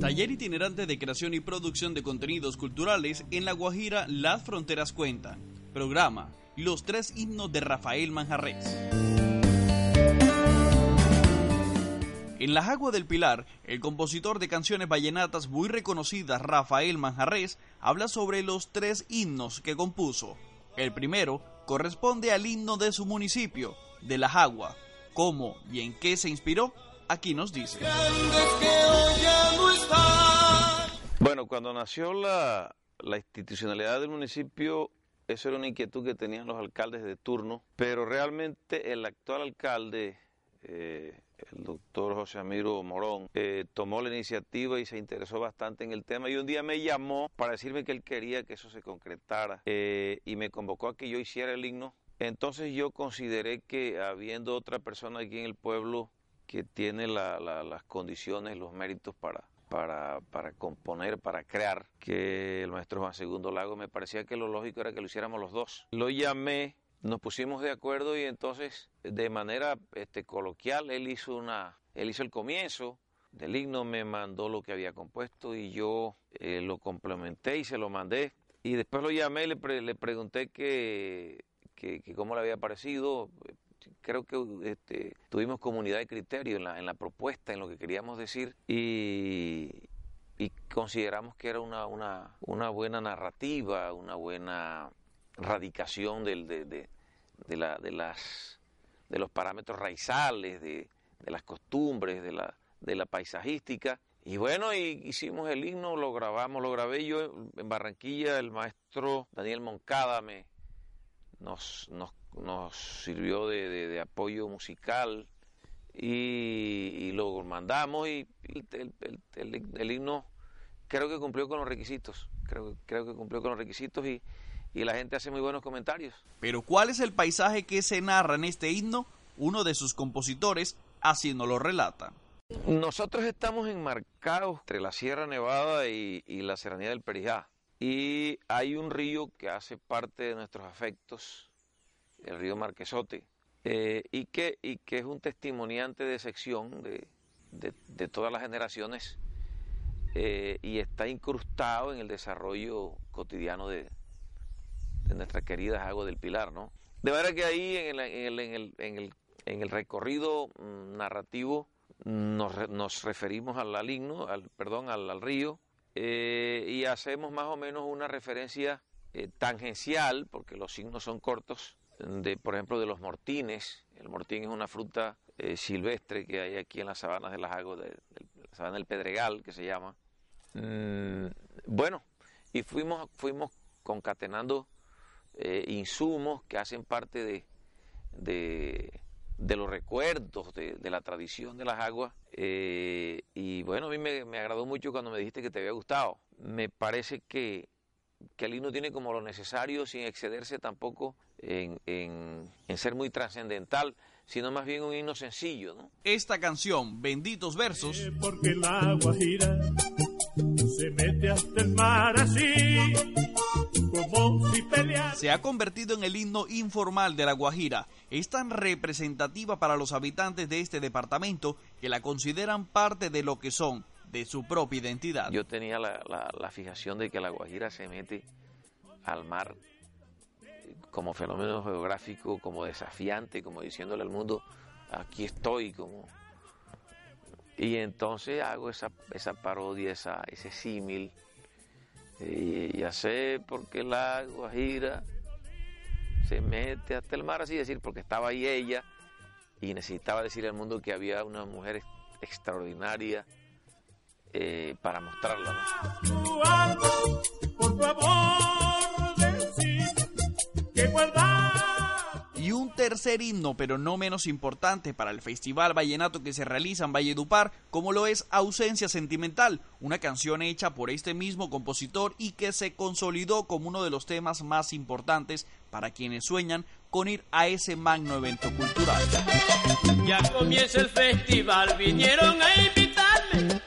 Taller itinerante de creación y producción de contenidos culturales en La Guajira Las Fronteras Cuentan. Programa Los tres himnos de Rafael Manjarres. En Las Aguas del Pilar, el compositor de canciones vallenatas muy reconocidas Rafael Manjarres habla sobre los tres himnos que compuso. El primero corresponde al himno de su municipio, de Las Aguas. ¿Cómo y en qué se inspiró? Aquí nos dice. Cuando nació la, institucionalidad del municipio, eso era una inquietud que tenían los alcaldes de turno, pero realmente el actual alcalde, eh, el doctor José Amiro Morón, eh, tomó la iniciativa y se interesó bastante en el tema y un día me llamó para decirme que él quería que eso se concretara eh, y me convocó a que yo hiciera el himno. Entonces yo consideré que habiendo otra persona aquí en el pueblo que tiene las condiciones, los méritos para, para, para, componer, para crear, que el maestro Juan Segundo Lago, me parecía que lo lógico era que lo hiciéramos los dos. Lo llamé, nos pusimos de acuerdo y entonces, de manera este, coloquial, él hizo, una, él hizo el comienzo del himno, me mandó lo que había compuesto y yo eh, lo complementé y se lo mandé. Y después lo llamé y le, le pregunté que, que, que cómo le había parecido, creo que este, tuvimos comunidad de criterio en la, en la propuesta, en lo que queríamos decir y, consideramos que era una, una, una, buena narrativa, una buena radicación del, de, de, la, de, las, de los parámetros raizales, de, las costumbres, de la, de la paisajística. Y bueno, y hicimos el himno, lo grabamos, lo grabé yo en Barranquilla, el maestro Daniel Moncada me, nos, nos nos sirvió de, apoyo musical y, lo mandamos y el, himno creo que cumplió con los requisitos, creo, creo que cumplió con los requisitos y, y la gente hace muy buenos comentarios. Pero ¿cuál es el paisaje que se narra en este himno? Uno de sus compositores así nos lo relata. Nosotros estamos enmarcados entre la Sierra Nevada y, y la Serranía del Perijá. Y hay un río que hace parte de nuestros afectos, el río Marquesote, eh, y, que, y que es un testimoniante de sección de, de, todas las generaciones eh, y está incrustado en el desarrollo cotidiano de, de nuestras queridas aguas del Pilar, ¿no? De manera que ahí en el, en el, en el, en el, recorrido mm, narrativo nos, nos, referimos al, himno, al, perdón, al, al río, eh, y hacemos más o menos una referencia tangencial, porque los signos son cortos, de, por ejemplo, de los mortines. El mortín es una fruta eh, silvestre que hay aquí en las sabanas de las aguas, de, la sabana del Pedregal, que se llama. Mm, bueno, y fuimos, fuimos concatenando eh, insumos que hacen parte de, de, los recuerdos de, la tradición de las aguas. Eh, y bueno, a mí me, me agradó mucho cuando me dijiste que te había gustado. Me parece que que el himno tiene como lo necesario sin excederse tampoco en, ser muy trascendental, sino más bien un himno sencillo. ¿no? Esta canción, Benditos Versos, porque el agua gira, se mete hasta el mar así, como si se ha convertido en el himno informal de la Guajira. Es tan representativa para los habitantes de este departamento que la consideran parte de lo que son de su propia identidad. Yo tenía la, la, fijación de que la Guajira se mete al mar como fenómeno geográfico, como desafiante, como diciéndole al mundo, aquí estoy, como... Y entonces hago esa, esa parodia, esa, ese símil, y ya sé por qué la Guajira se mete hasta el mar, así decir, porque estaba ahí ella y necesitaba decir al mundo que había una mujer extraordinaria, eh, para mostrarla. Y un tercer himno, pero no menos importante para el Festival Vallenato que se realiza en Valledupar, como lo es Ausencia Sentimental, una canción hecha por este mismo compositor y que se consolidó como uno de los temas más importantes para quienes sueñan con ir a ese magno evento cultural. Ya comienza el festival, vinieron a invitarme.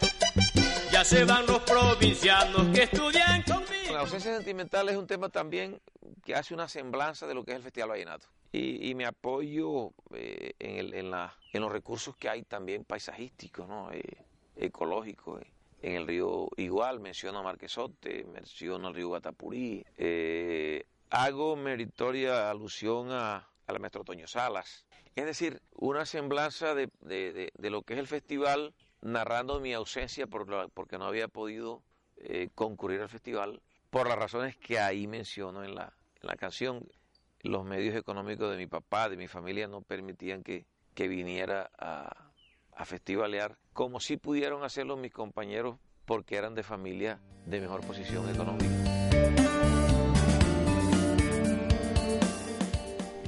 Ya se van los provincianos que estudian conmigo. La ausencia sentimental es un tema también que hace una semblanza de lo que es el Festival Vallenato. Y, me apoyo eh, en, en, los recursos que hay también paisajísticos, ¿no? Eh, ecológicos. Eh. En el río igual, menciono a Marquesote, menciono el río Guatapurí. hago meritoria alusión a, la maestro Toño Salas. Es decir, una semblanza de, lo que es el festival, narrando mi ausencia por porque no había podido concurrir al festival por las razones que ahí menciono en la, canción. Los medios económicos de mi papá, de mi familia, no permitían que, que viniera a, a festivalear, como sí pudieron hacerlo mis compañeros porque eran de familia de mejor posición económica.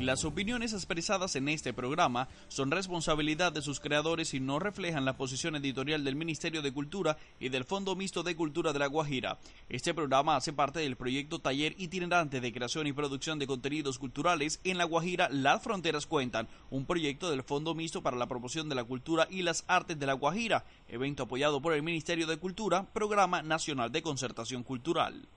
Las opiniones expresadas en este programa son responsabilidad de sus creadores y no reflejan la posición editorial del Ministerio de Cultura y del Fondo Mixto de Cultura de La Guajira. Este programa hace parte del proyecto Taller Itinerante de Creación y Producción de Contenidos Culturales en La Guajira Las Fronteras Cuentan, un proyecto del Fondo Mixto para la Promoción de la Cultura y las Artes de La Guajira, evento apoyado por el Ministerio de Cultura, Programa Nacional de Concertación Cultural.